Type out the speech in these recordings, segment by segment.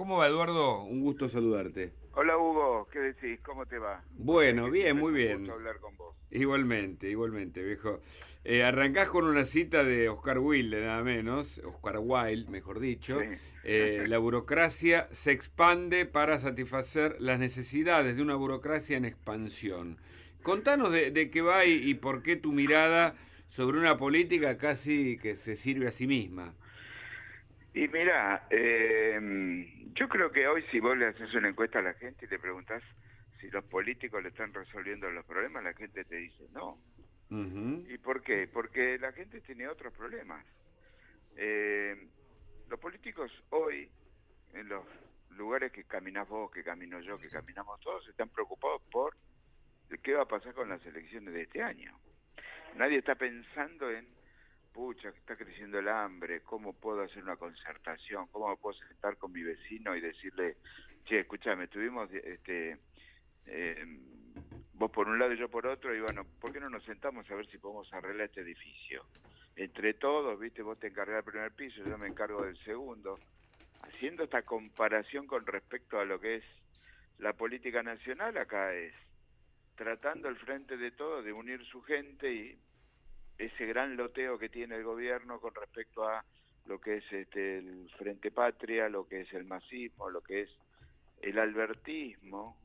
¿Cómo va, Eduardo? Un gusto saludarte. Hola, Hugo. ¿Qué decís? ¿Cómo te va? Bueno, bien, muy bien. gusto hablar con vos. Igualmente, igualmente, viejo. Eh, arrancás con una cita de Oscar Wilde, nada menos, Oscar Wilde, mejor dicho. Sí. Eh, la burocracia se expande para satisfacer las necesidades de una burocracia en expansión. Contanos de, de qué va y, y por qué tu mirada sobre una política casi que se sirve a sí misma. Y mira, eh, yo creo que hoy si vos le haces una encuesta a la gente y le preguntás si los políticos le están resolviendo los problemas, la gente te dice no. ¿Y por qué? Porque la gente tiene otros problemas. Eh, los políticos hoy, en los lugares que caminás vos, que camino yo, que caminamos todos, están preocupados por qué va a pasar con las elecciones de este año. Nadie está pensando en, pucha, que está creciendo el hambre, cómo puedo hacer una concertación, cómo me puedo sentar con mi vecino y decirle, che, escúchame, estuvimos, este, eh, vos por un lado y yo por otro, y bueno, ¿por qué no nos sentamos a ver si podemos arreglar este edificio? Entre todos, viste, vos te encargás del primer piso, yo me encargo del segundo, haciendo esta comparación con respecto a lo que es la política nacional, acá es tratando al frente de todo de unir su gente y ese gran loteo que tiene el gobierno con respecto a lo que es este el Frente Patria, lo que es el masismo, lo que es el albertismo,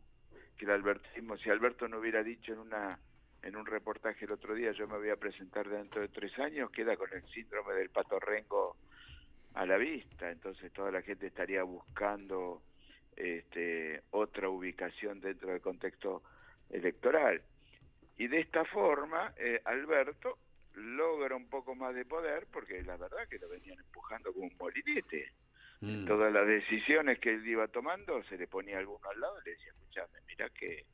que el albertismo, si Alberto no hubiera dicho en una en un reportaje el otro día, yo me voy a presentar dentro de tres años, queda con el síndrome del patorrengo a la vista, entonces toda la gente estaría buscando este, otra ubicación dentro del contexto electoral. Y de esta forma, eh, Alberto logra un poco más de poder, porque la verdad que lo venían empujando como un molinete. Mm. Todas las decisiones que él iba tomando, se le ponía alguno al lado y le decía, escuchame, mira que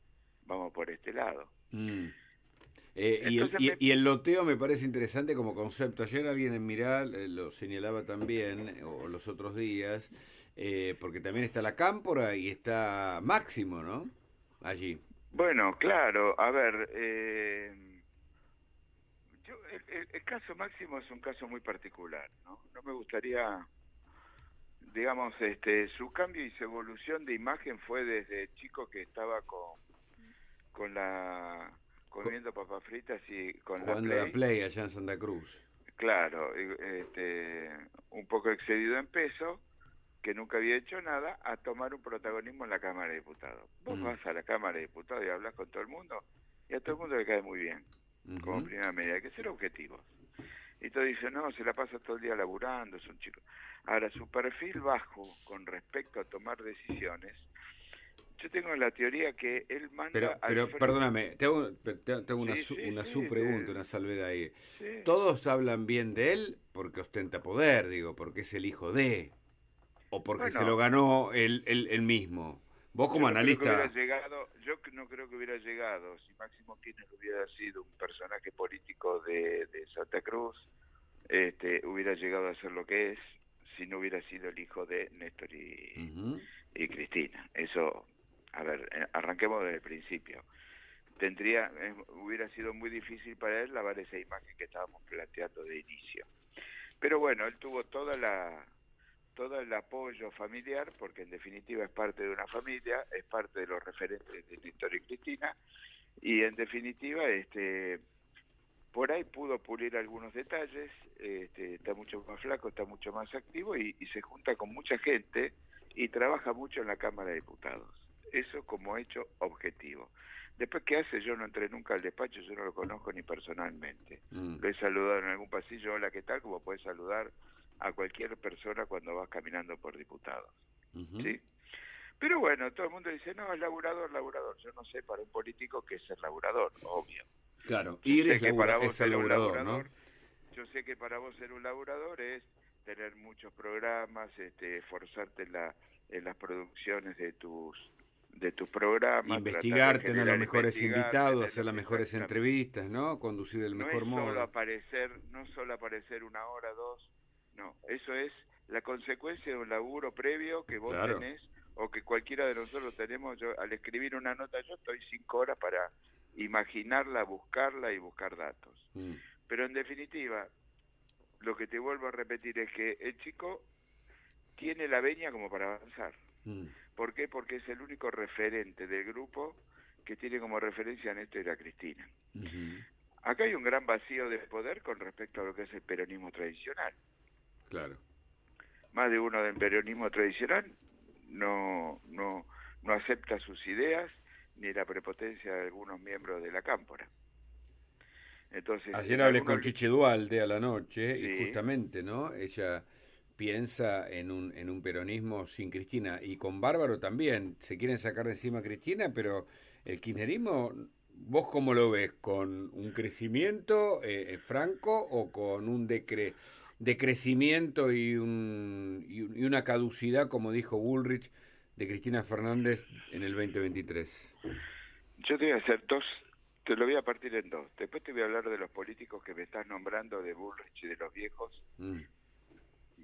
vamos por este lado. Mm. Eh, y, el, Entonces y- me- y el loteo me parece interesante como concepto. Ayer alguien en Miral eh, lo señalaba también, eh, o los otros días, eh, porque también está la Cámpora y está Máximo, ¿no? Allí. Bueno, claro, a ver, eh, yo, el, el- el caso Máximo es un caso muy particular, ¿no? No me gustaría, digamos, este, su cambio y su evolución de imagen fue desde chico que estaba con, con la, comiendo papas fritas y con Jugando la la Play. Play allá en Santa Cruz. Claro, este, un poco excedido en peso, que nunca había hecho nada, a tomar un protagonismo en la Cámara de Diputados. Vos vas a la Cámara de Diputados y hablas con todo el mundo, y a todo el mundo le cae muy bien, como primera medida. Hay que ser objetivos. Y todo dice, no, se la pasa todo el día laburando, es un chico. Ahora, su perfil bajo con respecto a tomar decisiones, yo tengo la teoría que él manda... Pero, pero perdóname, te hago, te hago- una, Sí, su- sí, una sí, subpregunta, una salvedad ahí. Todos hablan bien de él porque ostenta poder, digo, porque es el hijo de, o porque se lo ganó él, él, él mismo. Vos como Yo no analista... llegado, yo no creo que hubiera llegado si Máximo Kirchner hubiera sido un personaje político de, de Santa Cruz, este, hubiera llegado a ser lo que es si no hubiera sido el hijo de Néstor y Cristina. Eso, a ver, eh, arranquemos desde el principio. Tendría, eh, hubiera sido muy difícil para él lavar esa imagen que estábamos planteando de inicio. Pero bueno, él tuvo toda la todo el apoyo familiar, porque en definitiva es parte de una familia, es parte de los referentes de Néstor y Cristina, y en definitiva, este, por ahí pudo pulir algunos detalles, este, está mucho más flaco, está mucho más activo y, y se junta con mucha gente y trabaja mucho en la Cámara de Diputados. Eso como hecho objetivo. Después, ¿qué hace? Yo no entré nunca al despacho, yo no lo conozco ni personalmente. Mm. Lo he saludado en algún pasillo, hola, ¿qué tal? Como puedes saludar a cualquier persona cuando vas caminando por diputados. ¿sí? Pero bueno, todo el mundo dice, no, es laburador, laburador. Yo no sé para un político qué es ser laburador, obvio. Claro, Yo ir sé es, que labura- para vos es ser ser un laburador, ¿no? Yo sé que para vos ser un laburador es tener muchos programas, este, esforzarte en, la, en las producciones de tus de tus programas. Investigar, de tener los mejores invitados, hacer las mejores entrevistas, ¿no? Conducir del no mejor solo modo. aparecer, no solo aparecer una hora, dos, no, eso es la consecuencia de un laburo previo que vos Claro. tenés o que cualquiera de nosotros tenemos. Yo al escribir una nota yo estoy cinco horas para imaginarla, buscarla y buscar datos. Mm. Pero en definitiva, lo que te vuelvo a repetir es que el chico tiene la veña como para avanzar. Mm. ¿Por qué? Porque es el único referente del grupo que tiene como referencia en esto y la Cristina. Acá hay un gran vacío de poder con respecto a lo que es el peronismo tradicional. Claro. Más de uno del peronismo tradicional no, no, no acepta sus ideas ni la prepotencia de algunos miembros de la cámpora. Entonces, Ayer hablé con Chiche Dualde a la noche y justamente, ¿no? Ella piensa en un, en un peronismo sin Cristina y con Bárbaro también. Se quieren sacar de encima a Cristina, pero el kirchnerismo, ¿vos cómo lo ves? ¿Con un crecimiento eh, eh, franco o con un decre, decrecimiento y, un, y una caducidad, como dijo Bullrich, de Cristina Fernández en el 2023? Yo te voy a hacer dos, te lo voy a partir en dos. Después te voy a hablar de los políticos que me estás nombrando, de Bullrich y de los viejos. Mm.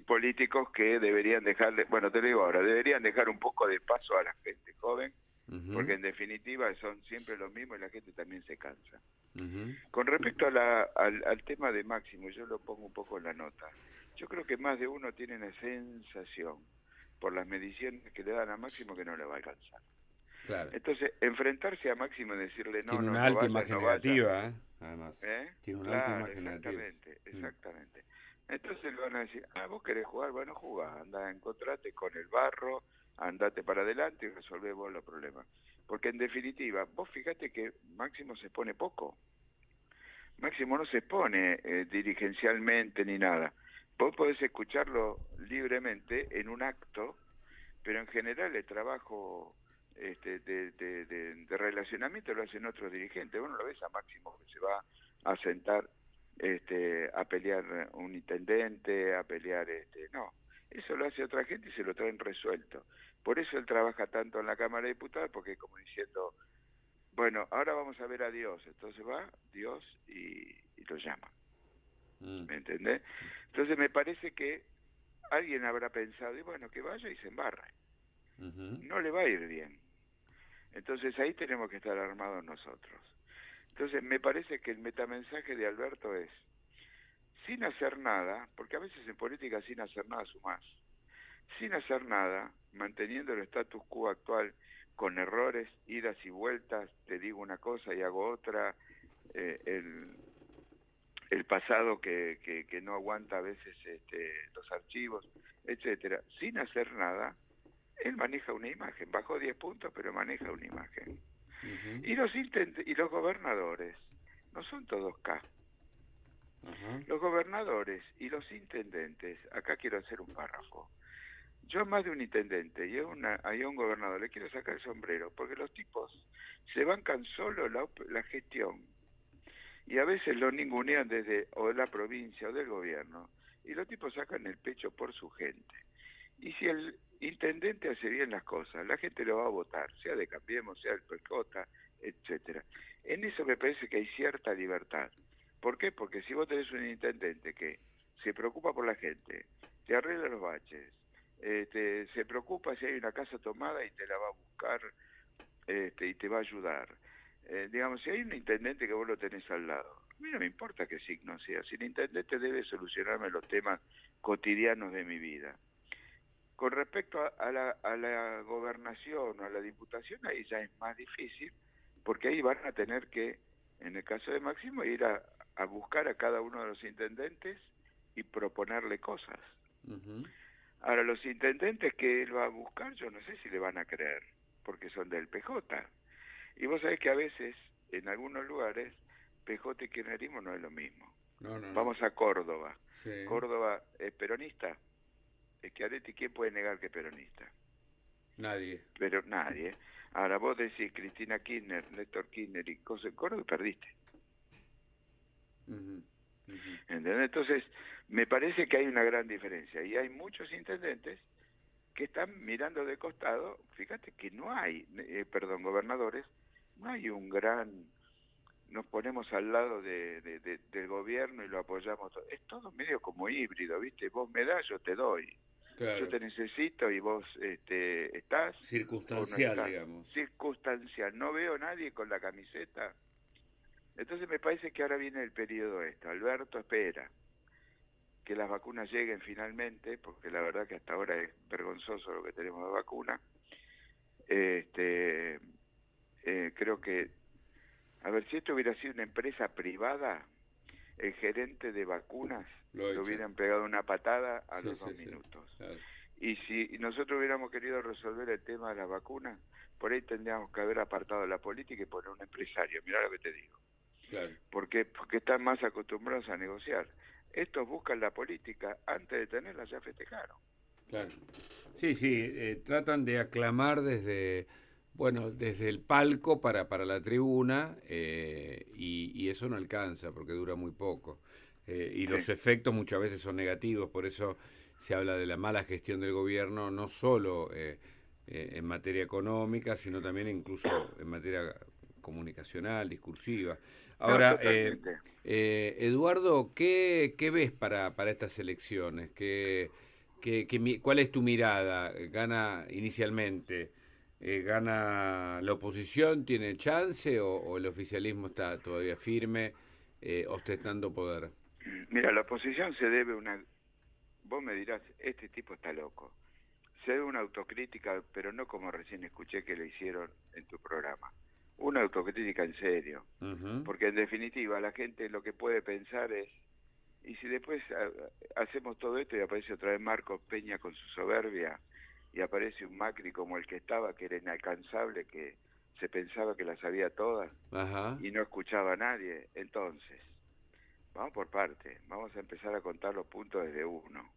Políticos que deberían dejarle, bueno, te lo digo ahora, deberían dejar un poco de paso a la gente joven, porque en definitiva son siempre los mismos y la gente también se cansa. Con respecto a la, al, al tema de Máximo, yo lo pongo un poco en la nota. Yo creo que más de uno tiene una sensación por las mediciones que le dan a Máximo que no le va a alcanzar. Entonces, enfrentarse a Máximo y decirle no, Tiene no, una alta imagen negativa, ¿eh? además. ¿Eh? Tiene una alta imagen exactamente, mm. Exactamente. Entonces le van a decir, ah, vos querés jugar, bueno, jugá, anda, encontrate con el barro, andate para adelante y resolvé vos los problemas. Porque en definitiva, vos fíjate que Máximo se pone poco. Máximo no se pone eh, dirigencialmente ni nada. Vos podés escucharlo libremente en un acto, pero en general el trabajo este, de, de, relacionamiento lo hacen otros dirigentes. Bueno, lo ves a Máximo que se va a sentar este, a pelear un intendente, a pelear... este No, eso lo hace otra gente y se lo traen resuelto. Por eso él trabaja tanto en la Cámara de Diputados, porque como diciendo, bueno, ahora vamos a ver a Dios. Entonces va Dios y, y lo llama. Mm. ¿Me entendés? Entonces me parece que alguien habrá pensado, y bueno, que vaya y se embarre. No le va a ir bien. Entonces ahí tenemos que estar armados nosotros. Entonces me parece que el metamensaje de Alberto es, sin hacer nada, porque a veces en política sin hacer nada sumás, sin hacer nada, manteniendo el status quo actual con errores, idas y vueltas, te digo una cosa y hago otra, eh, el, el pasado que, que, no aguanta a veces este, los archivos, etcétera, sin hacer nada, él maneja una imagen, bajó 10 puntos, pero maneja una imagen. Y los y los gobernadores no son todos K. Los gobernadores y los intendentes, acá quiero hacer un párrafo. Yo más de un intendente y a, un gobernador le quiero sacar el sombrero, porque los tipos se bancan solo la, la gestión y a veces lo ningunean desde o de la provincia o del gobierno y los tipos sacan el pecho por su gente. Y si el intendente hace bien las cosas, la gente lo va a votar, sea de Cambiemos, sea del Percota, etcétera. En eso me parece que hay cierta libertad. ¿Por qué? Porque si vos tenés un intendente que se preocupa por la gente, te arregla los baches, este, se preocupa si hay una casa tomada y te la va a buscar este, y te va a ayudar, eh, digamos, si hay un intendente que vos lo tenés al lado, a mí no me importa qué signo sea, si el intendente debe solucionarme los temas cotidianos de mi vida. Con respecto a, la, a la gobernación o a la diputación, ahí ya es más difícil, porque ahí van a tener que, en el caso de Máximo, ir a, buscar a cada uno de los intendentes y proponerle cosas. Ahora, los intendentes que él va a buscar, yo no sé si le van a creer, porque son del PJ. Y vos sabés que a veces, en algunos lugares, PJ y kirchnerismo no es lo mismo. Vamos a Córdoba. Córdoba es peronista. Es que Areti, ¿quién puede negar que es peronista? Nadie. Pero nadie. Ahora vos decís Cristina Kirchner, Néstor Kirchner y cosas en Córdoba, perdiste. ¿Entendés? Entonces, me parece que hay una gran diferencia. Y hay muchos intendentes que están mirando de costado. Fíjate que no hay, eh, perdón, gobernadores no hay un gran nos ponemos al lado de, del gobierno y lo apoyamos es todo medio como híbrido viste vos me das yo te doy. Yo te necesito y vos este, estás circunstancial digamos. Circunstancial. No veo a nadie con la camiseta entonces me parece que ahora viene el periodo esto Alberto espera que las vacunas lleguen finalmente, porque la verdad que hasta ahora es vergonzoso lo que tenemos de vacuna. Este, eh, creo que, a ver, si esto hubiera sido una empresa privada, el gerente de vacunas lo, hubieran pegado una patada a los dos minutos. Y si nosotros hubiéramos querido resolver el tema de las vacunas, por ahí tendríamos que haber apartado la política y poner un empresario. Mira lo que te digo. Claro. Porque, porque están más acostumbrados a negociar. Estos buscan la política, antes de tenerla ya festejaron. Claro. Sí, sí, eh, tratan de aclamar desde, bueno, desde el palco para, para la tribuna eh, y, eso no alcanza porque dura muy poco. Eh, y los efectos muchas veces son negativos, por eso se habla de la mala gestión del gobierno, no solo en materia económica, sino también incluso en materia comunicacional, discursiva. Ahora, eh, eh, Eduardo, ¿qué, ¿qué, ves para, para estas elecciones? ¿Qué, qué, cuál es tu mirada? ¿Gana inicialmente? Eh, ¿Gana la oposición? ¿Tiene chance o, el oficialismo está todavía firme, ostentando poder? Mira, la oposición se debe una... Vos me dirás, este tipo está loco. Se debe una autocrítica, pero no como recién escuché que le hicieron en tu programa una autocrítica en serio, porque en definitiva la gente lo que puede pensar es, y si después ah, hacemos todo esto y aparece otra vez Marcos Peña con su soberbia, y aparece un Macri como el que estaba, que era inalcanzable, que se pensaba que las sabía todas y no escuchaba a nadie, entonces, vamos por parte, vamos a empezar a contar los puntos desde uno.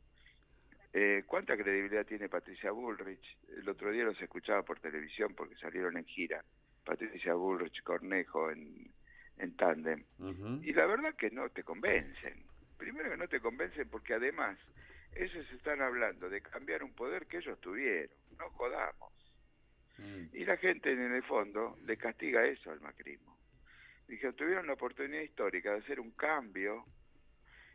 Eh, ¿Cuánta credibilidad tiene Patricia Bullrich? El otro día los escuchaba por televisión porque salieron en gira Patricia Bullrich Cornejo en, en tándem. Y la verdad que no te convencen. Primero que no te convencen porque además ellos están hablando de cambiar un poder que ellos tuvieron. No jodamos. Mm. Y la gente en el fondo le castiga eso al macrismo. Dijeron, tuvieron la oportunidad histórica de hacer un cambio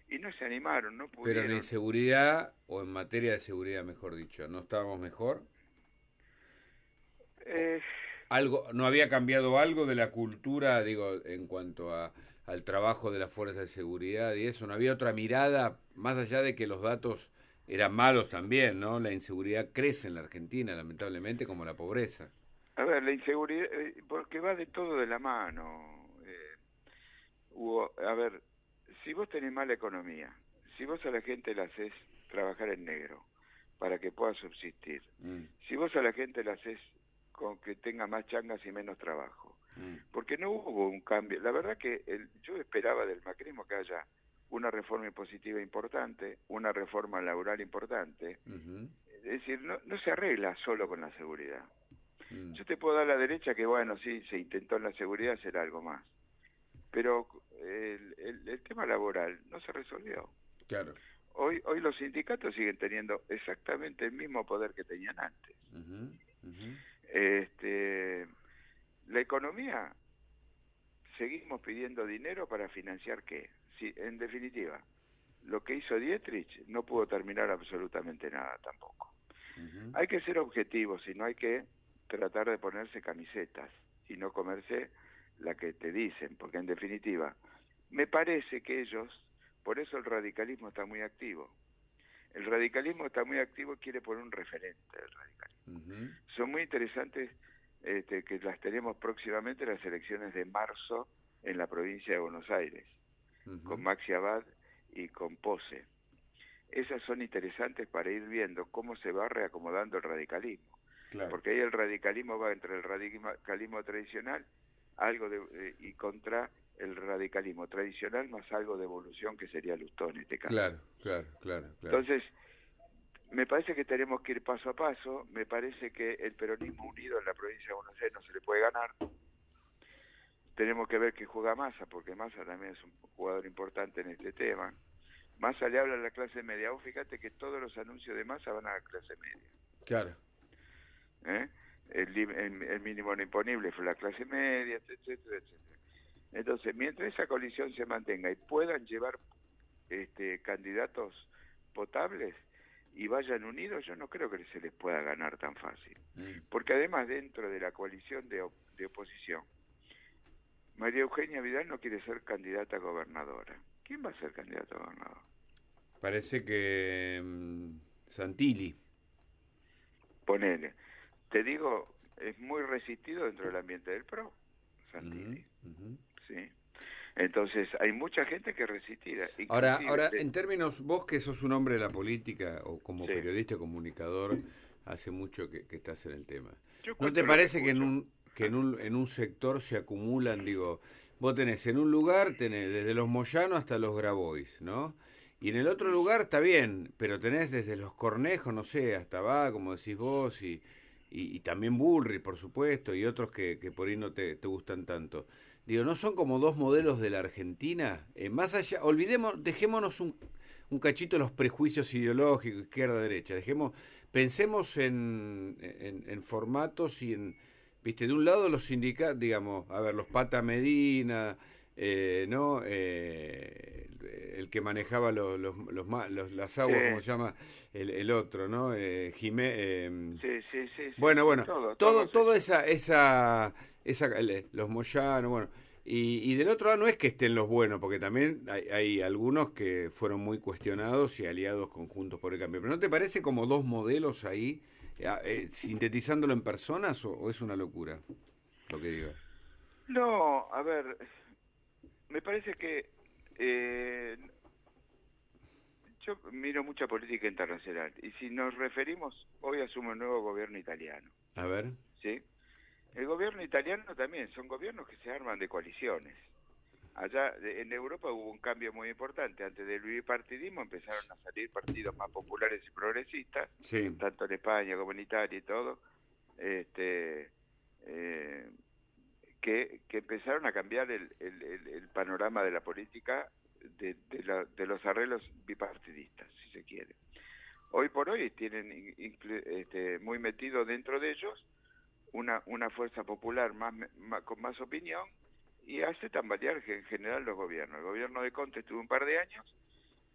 y no se animaron, no pudieron. Pero en seguridad, o en materia de seguridad, mejor dicho, ¿no estábamos mejor? Eh, algo, ¿No había cambiado algo de la cultura, digo, en cuanto a, al trabajo de las fuerzas de seguridad y eso? ¿No había otra mirada, más allá de que los datos eran malos también, ¿no? La inseguridad crece en la Argentina, lamentablemente, como la pobreza. A ver, la inseguridad, eh, porque va de todo de la mano. Eh, a ver, si vos tenés mala economía, si vos a la gente la haces trabajar en negro para que pueda subsistir, mm. si vos a la gente la haces con que tenga más changas y menos trabajo. Mm. Porque no hubo un cambio. La verdad que el, yo esperaba del macrismo que haya una reforma impositiva importante, una reforma laboral importante. Es decir, no, no se arregla solo con la seguridad. Mm. Yo te puedo dar la derecha que, bueno, sí, se intentó en la seguridad hacer algo más. Pero el, el, tema laboral no se resolvió. Claro. Hoy, hoy los sindicatos siguen teniendo exactamente el mismo poder que tenían antes. Este, la economía, seguimos pidiendo dinero para financiar qué. Si, en definitiva, lo que hizo Dietrich no pudo terminar absolutamente nada tampoco. Hay que ser objetivos y no hay que tratar de ponerse camisetas y no comerse la que te dicen, porque en definitiva, me parece que ellos, por eso el radicalismo está muy activo. El radicalismo está muy activo y quiere poner un referente del radicalismo. Son muy interesantes este, que las tenemos próximamente las elecciones de marzo en la provincia de Buenos Aires, con Maxi Abad y con Pose. Esas son interesantes para ir viendo cómo se va reacomodando el radicalismo. Porque ahí el radicalismo va entre el radicalismo tradicional algo de, eh, y contra el radicalismo tradicional más algo de evolución que sería Lustón en este caso. Claro, claro, claro. claro. Entonces, me parece que tenemos que ir paso a paso, me parece que el peronismo unido en la provincia de Buenos Aires no se le puede ganar. Tenemos que ver que juega Massa, porque Massa también es un jugador importante en este tema. Massa le habla a la clase media. Vos fíjate que todos los anuncios de Massa van a la clase media. Claro. ¿Eh? El, el, mínimo no imponible fue la clase media, etcétera, etcétera. Entonces, mientras esa coalición se mantenga y puedan llevar este, candidatos potables, y vayan unidos, yo no creo que se les pueda ganar tan fácil. Mm. Porque además dentro de la coalición de, de oposición, María Eugenia Vidal no quiere ser candidata a gobernadora. ¿Quién va a ser candidata a gobernador? parece que mm, Santilli. Ponele. Te digo, es muy resistido dentro del ambiente del PRO, Santilli. Sí. Entonces, hay mucha gente que es resistida. Ahora, ahora en términos, vos que sos un hombre de la política, o como periodista o comunicador, hace mucho que, estás en el tema. ¿No te parece que en un, que en un, en un sector se acumulan, digo, vos tenés en un lugar, tenés desde los Moyanos hasta los Grabois, ¿no? Y en el otro lugar está bien, pero tenés desde los Cornejos, no sé, hasta va, como decís vos, y, y, también Bullrich, por supuesto, y otros que, que por ahí no te, te gustan tanto. Digo, ¿no son como dos modelos de la Argentina? Eh, más allá, olvidemos, dejémonos un, un cachito los prejuicios ideológicos, izquierda-derecha, dejemos, pensemos en, en, formatos y en, viste, de un lado los sindicatos, digamos, a ver, los Pata Medina, eh, ¿no? Eh, el que manejaba los, los, los, las aguas, ¿cómo se llama? El, el otro, ¿no? Eh, em, sí, sí, sí, Bueno, bueno, todo, todo, todo esa, esa esa, los Moyanos, bueno. Y, del otro lado no es que estén los buenos, porque también hay, algunos que fueron muy cuestionados y aliados conjuntos por el cambio. Pero ¿no te parece como dos modelos ahí, eh, eh, sintetizándolo en personas, o, es una locura lo que digo? No, a ver, me parece que eh, yo miro mucha política internacional y si nos referimos, hoy asume un nuevo gobierno italiano. A ver. ¿Sí? El gobierno italiano también, son gobiernos que se arman de coaliciones. Allá en Europa hubo un cambio muy importante. Antes del bipartidismo empezaron a salir partidos más populares y progresistas, tanto en España como en Italia y todo, este, eh, que, que, empezaron a cambiar el, el, panorama de la política de, de, los arreglos bipartidistas, si se quiere. Hoy por hoy tienen este, muy metido dentro de ellos una, una fuerza popular más, con más opinión y hace tambalear en general los gobiernos. El gobierno de Conte estuvo un par de años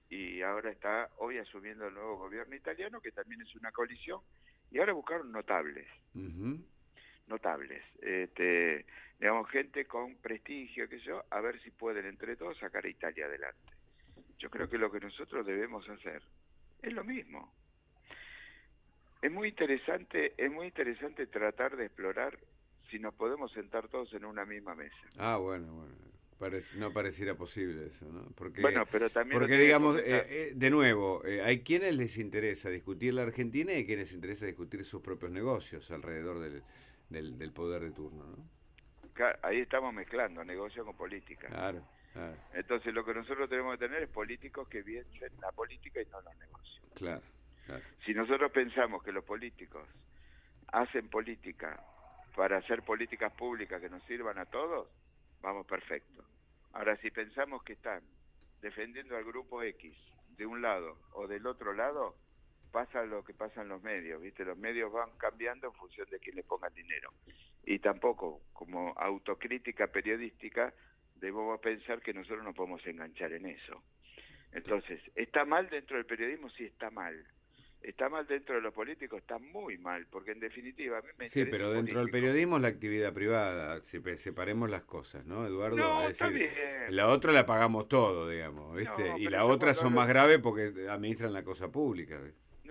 y ahora está hoy asumiendo el nuevo gobierno italiano que también es una coalición y ahora buscaron notables. Notables, este, digamos, gente con prestigio, que yo, a ver si pueden entre todos sacar a Italia adelante. Yo creo que lo que nosotros debemos hacer es lo mismo. Es muy interesante, es muy interesante tratar de explorar si nos podemos sentar todos en una misma mesa. Ah, bueno, bueno. no pareciera posible eso, ¿no? Porque, bueno, pero también porque digamos, eh, eh, de nuevo, eh, hay quienes les interesa discutir la Argentina y quienes les interesa discutir sus propios negocios alrededor del, del, poder de turno, ¿no? Ahí estamos mezclando negocio con política. Claro, claro. Entonces lo que nosotros tenemos que tener es políticos que piensen la política y no los negocios. Claro. Si nosotros pensamos que los políticos hacen política para hacer políticas públicas que nos sirvan a todos, vamos perfecto. Ahora, si pensamos que están defendiendo al grupo X de un lado o del otro lado, pasa lo que pasa en los medios, ¿viste? Los medios van cambiando en función de quién le ponga dinero. Y tampoco, como autocrítica periodística, debemos pensar que nosotros no podemos enganchar en eso. Entonces, ¿está mal dentro del periodismo? Sí, está mal está mal dentro de los políticos, está muy mal, porque en definitiva a mí me Sí, pero dentro del periodismo es la actividad privada, separemos las cosas, ¿no, Eduardo? No, está bien. La otra la pagamos todo, digamos, ¿viste? y la otra son más graves porque administran la cosa pública.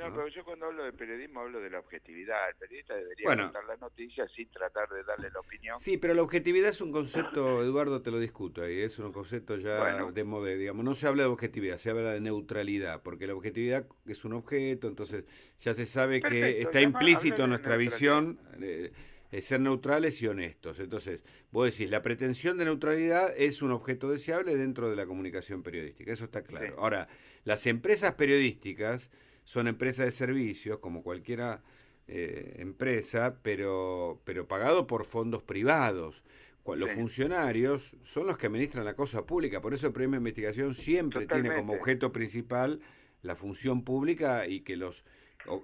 No, pero yo cuando hablo de periodismo hablo de la objetividad. El periodista debería contar las noticias sin tratar de darle la opinión. Sí, pero la objetividad es un concepto, Eduardo, te lo discuto ahí, es un concepto ya de moda, digamos. No se habla de objetividad, se habla de neutralidad, porque la objetividad es un objeto, entonces ya se sabe que está implícito en nuestra visión eh, ser neutrales y honestos. Entonces, vos decís, la pretensión de neutralidad es un objeto deseable dentro de la comunicación periodística, eso está claro. Ahora, las empresas periodísticas son empresas de servicios, como cualquiera eh, empresa, pero, pero pagado por fondos privados. Los funcionarios son los que administran la cosa pública, por eso el premio de investigación siempre tiene como objeto principal la función pública y que los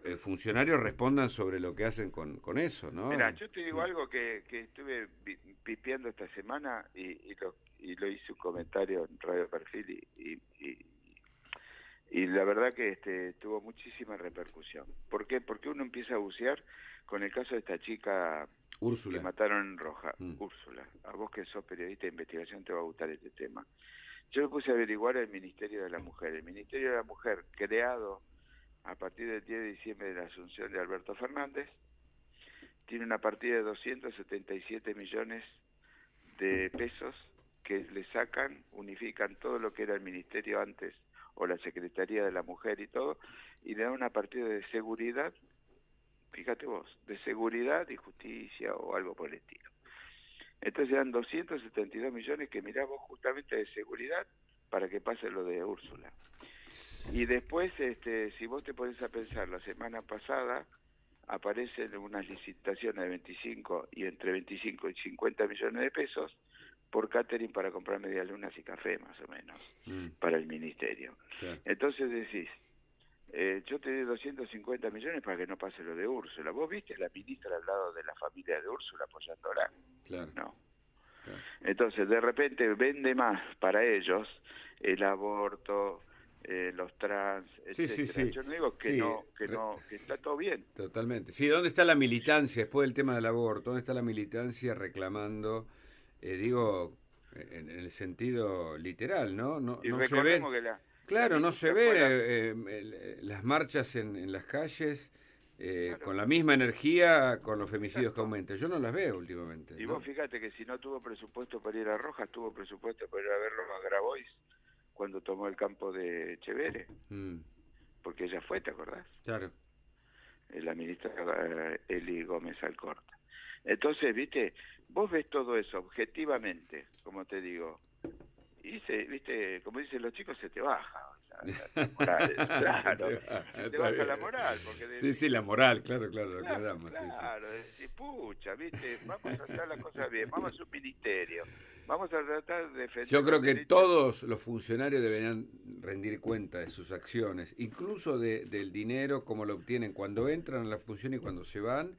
eh, funcionarios respondan sobre lo que hacen con, con eso, ¿no? Mira, yo te digo algo que, que estuve pipiando esta semana y, y, lo, y lo hice un comentario en Radio Perfil y, y y la verdad que este, tuvo muchísima repercusión. ¿Por qué? Porque uno empieza a bucear con el caso de esta chica Úrsula. que mataron en Roja, mm. Úrsula. A vos que sos periodista de investigación te va a gustar este tema. Yo me puse a averiguar el Ministerio de la Mujer. El Ministerio de la Mujer, creado a partir del 10 de diciembre de la asunción de Alberto Fernández, tiene una partida de 277 millones de pesos que le sacan, unifican todo lo que era el ministerio antes o la Secretaría de la Mujer y todo, y le dan una partida de seguridad, fíjate vos, de seguridad y justicia o algo por el estilo. Entonces eran 272 millones que miramos justamente de seguridad para que pase lo de Úrsula. Y después, este, si vos te pones a pensar, la semana pasada aparecen unas licitaciones de 25 y entre 25 y 50 millones de pesos por catering para comprar medialunas y café, más o menos, mm. para el ministerio. Entonces decís, eh, yo te doy 250 millones para que no pase lo de Úrsula. ¿Vos viste la ministra al lado de la familia de Úrsula apoyándola? Claro. No. Entonces, de repente vende más para ellos el aborto, eh, los trans, etcétera. Yo no digo que no, que no, que está todo bien. Totalmente. Sí, ¿dónde está la militancia después del tema del aborto? ¿Dónde está la militancia reclamando, eh, digo, en, el sentido literal, ¿no? No, no se ve. claro, no se ve eh, las marchas en, en las calles. con la misma energía con los femicidios que aumentan. Yo no las veo últimamente. Y vos fíjate que si no tuvo presupuesto para ir a Rojas, tuvo presupuesto para ir a verlo a Grabois cuando tomó el campo de Chevere, mm. porque ella fue, ¿te acordás? Claro. Eh, la ministra eh, Eli Gómez Alcorta. Entonces, viste, vos ves todo eso objetivamente, como te digo, y se, viste, como dicen los chicos, se te baja. La, moral, claro, se te baja la moral. Porque sí, sí, la moral, claro, claro, claro, claro sí, pucha, viste, vamos a hacer las cosas bien, vamos a un ministerio, vamos a tratar de defender. Yo creo que todos los funcionarios deberían rendir cuenta de sus acciones, incluso de, del dinero, como lo obtienen cuando entran a la función y cuando se van,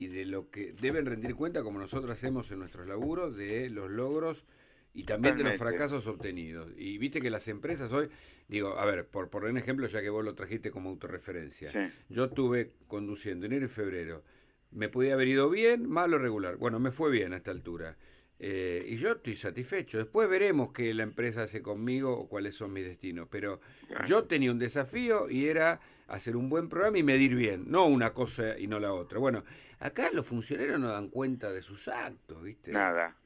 y de lo que deben rendir cuenta, como nosotros hacemos en nuestros laburos, de los logros y también de los fracasos obtenidos. Y viste que las empresas hoy, digo, a ver, por poner un ejemplo, ya que vos lo trajiste como autorreferencia, yo estuve conduciendo enero y febrero, me podía haber ido bien, mal o regular. Bueno, me fue bien a esta altura. Eh, y yo estoy satisfecho. Después veremos qué la empresa hace conmigo o cuáles son mis destinos. Pero yo tenía un desafío y era hacer un buen programa y medir bien, no una cosa y no la otra. Bueno, acá los funcionarios no dan cuenta de sus actos, ¿viste? Nada.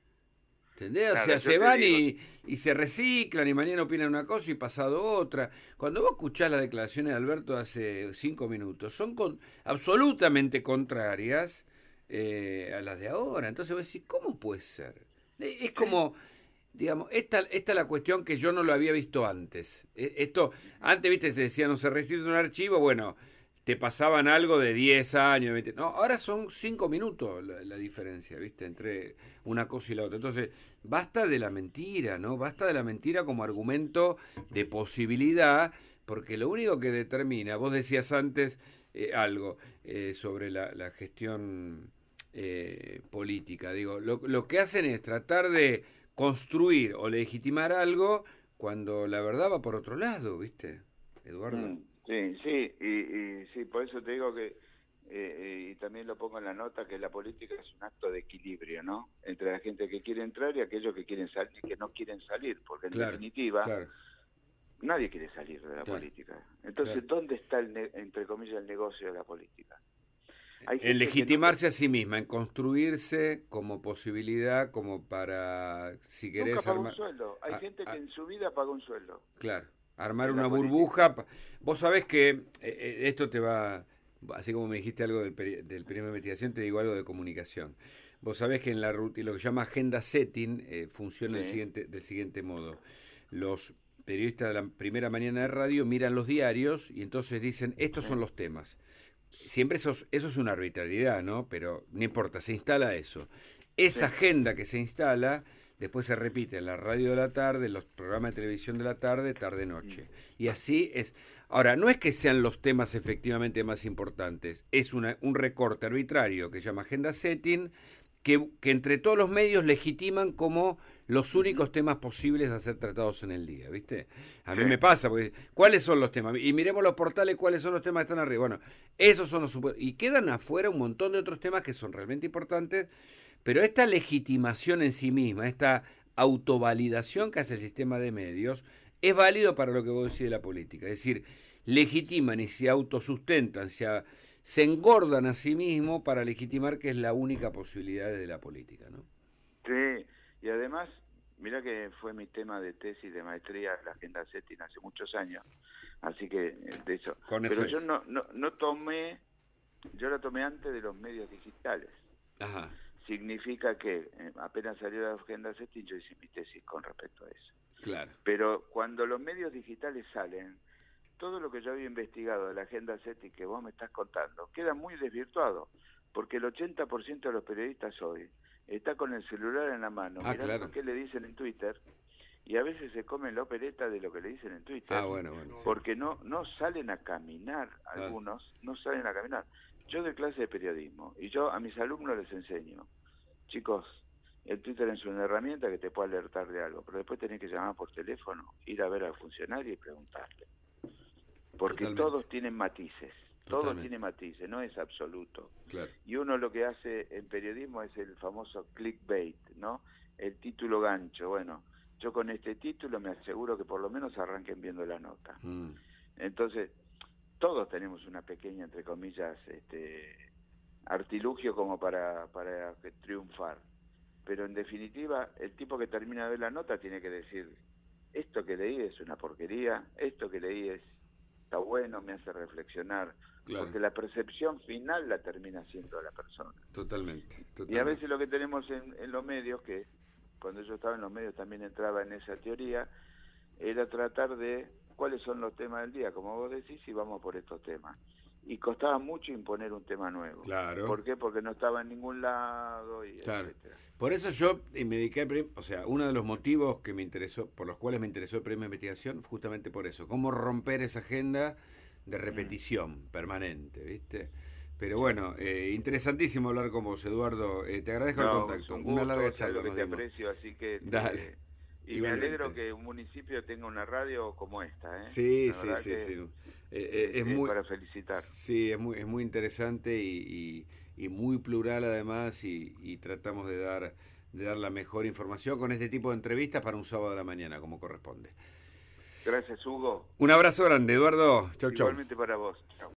¿Entendés? o sea, se van y, y, se reciclan y mañana opinan una cosa y pasado otra. Cuando vos escuchás las declaraciones de Alberto hace cinco minutos, son con, absolutamente contrarias eh, a las de ahora. Entonces vos decís, ¿cómo puede ser? Eh, es como, digamos, esta, esta es la cuestión que yo no lo había visto antes. Eh, esto, antes, viste, se decía, no se recibe un archivo, bueno, te pasaban algo de 10 años. No, ahora son 5 minutos la, diferencia, ¿viste? Entre una cosa y la otra. Entonces, basta de la mentira, ¿no? Basta de la mentira como argumento de posibilidad, porque lo único que determina, vos decías antes eh, algo eh, sobre la, gestión eh, política, digo, lo que hacen es tratar de construir o legitimar algo cuando la verdad va por otro lado, ¿viste, Eduardo? Mm. Sí, sí, y, sí, por eso te digo que, eh, eh, y también lo pongo en la nota, que la política es un acto de equilibrio, ¿no? Entre la gente que quiere entrar y aquellos que quieren salir, que no quieren salir, porque en definitiva nadie quiere salir de la política. Entonces, ¿dónde está, el entre comillas, el negocio de la política? En legitimarse a sí misma, en construirse como posibilidad, como para, si querés... Nunca paga un sueldo. Hay gente que en su vida paga un sueldo. Claro armar una burbuja. Vos sabés que eh, eh, esto te va, así como me dijiste algo del, del de investigación, te digo algo de comunicación. Vos sabés que en la lo que se llama agenda setting eh, funciona del, siguiente, del siguiente modo. Los periodistas de la primera mañana de radio miran los diarios y entonces dicen, estos son los temas. Siempre eso, eso es una arbitrariedad, ¿no? Pero no importa, se instala eso. Esa agenda que se instala después se repite en la radio de la tarde, en los programas de televisión de la tarde, tarde-noche. Y así es. Ahora, no es que sean los temas efectivamente más importantes, es una, un recorte arbitrario que se llama Agenda Setting, que, que, entre todos los medios legitiman como los únicos temas posibles a ser tratados en el día, ¿viste? A mí me pasa, porque ¿cuáles son los temas? Y miremos los portales, ¿cuáles son los temas que están arriba? Bueno, esos son los... Y quedan afuera un montón de otros temas que son realmente importantes pero esta legitimación en sí misma, esta autovalidación que hace el sistema de medios es válido para lo que vos decís de la política. Es decir, legitiman y se autosustentan, se, se engordan a sí mismos para legitimar que es la única posibilidad de la política, ¿no? Sí, y además, mira que fue mi tema de tesis de maestría la agenda setting hace muchos años, así que eh, de eso. Pero yo no, no, no tomé, yo la tomé antes de los medios digitales. Ajá significa que eh, apenas salió la agenda setting yo hice mi tesis con respecto a eso. Claro. Pero cuando los medios digitales salen, todo lo que yo había investigado de la agenda setting que vos me estás contando queda muy desvirtuado, porque el 80% de los periodistas hoy está con el celular en la mano, ah, mirando qué le dicen en Twitter, y a veces se comen la opereta de lo que le dicen en Twitter, ah, bueno, bueno, porque no no salen a caminar, ah. algunos no salen a caminar. Yo doy clase de periodismo y yo a mis alumnos les enseño, chicos, el Twitter es una herramienta que te puede alertar de algo, pero después tenés que llamar por teléfono, ir a ver al funcionario y preguntarle. Porque todos tienen matices, todos tienen matices, no es absoluto. Y uno lo que hace en periodismo es el famoso clickbait, ¿no? El título gancho. Bueno, yo con este título me aseguro que por lo menos arranquen viendo la nota. Mm. Entonces, todos tenemos una pequeña, entre comillas, este, artilugio como para, para triunfar. Pero en definitiva, el tipo que termina de ver la nota tiene que decir, esto que leí es una porquería, esto que leí es, está bueno, me hace reflexionar. Porque la percepción final la termina siendo la persona. Totalmente, Y a veces lo que tenemos en, en los medios, que cuando yo estaba en los medios también entraba en esa teoría, era tratar de cuáles son los temas del día, como vos decís, y vamos por estos temas. Y costaba mucho imponer un tema nuevo. Claro. ¿Por qué? Porque no estaba en ningún lado y claro. Por eso yo me dediqué, o sea, uno de los motivos que me interesó, por los cuales me interesó el premio de investigación, justamente por eso, cómo romper esa agenda de repetición permanente, ¿viste? Pero bueno, eh, interesantísimo hablar con vos, Eduardo. Eh, te agradezco el contacto. Un una larga charla. Que te aprecio, así que Dale. Y me alegro que un municipio tenga una radio como esta. ¿eh? Sí, sí, sí, sí. Eh, eh, es, muy, para felicitar. Sí, es muy, es muy interesante y, y, muy plural además y, y, tratamos de dar, de dar la mejor información con este tipo de entrevistas para un sábado de la mañana, como corresponde. Gracias, Hugo. Un abrazo grande, Eduardo. Chau, chau. Igualmente para vos. Chau.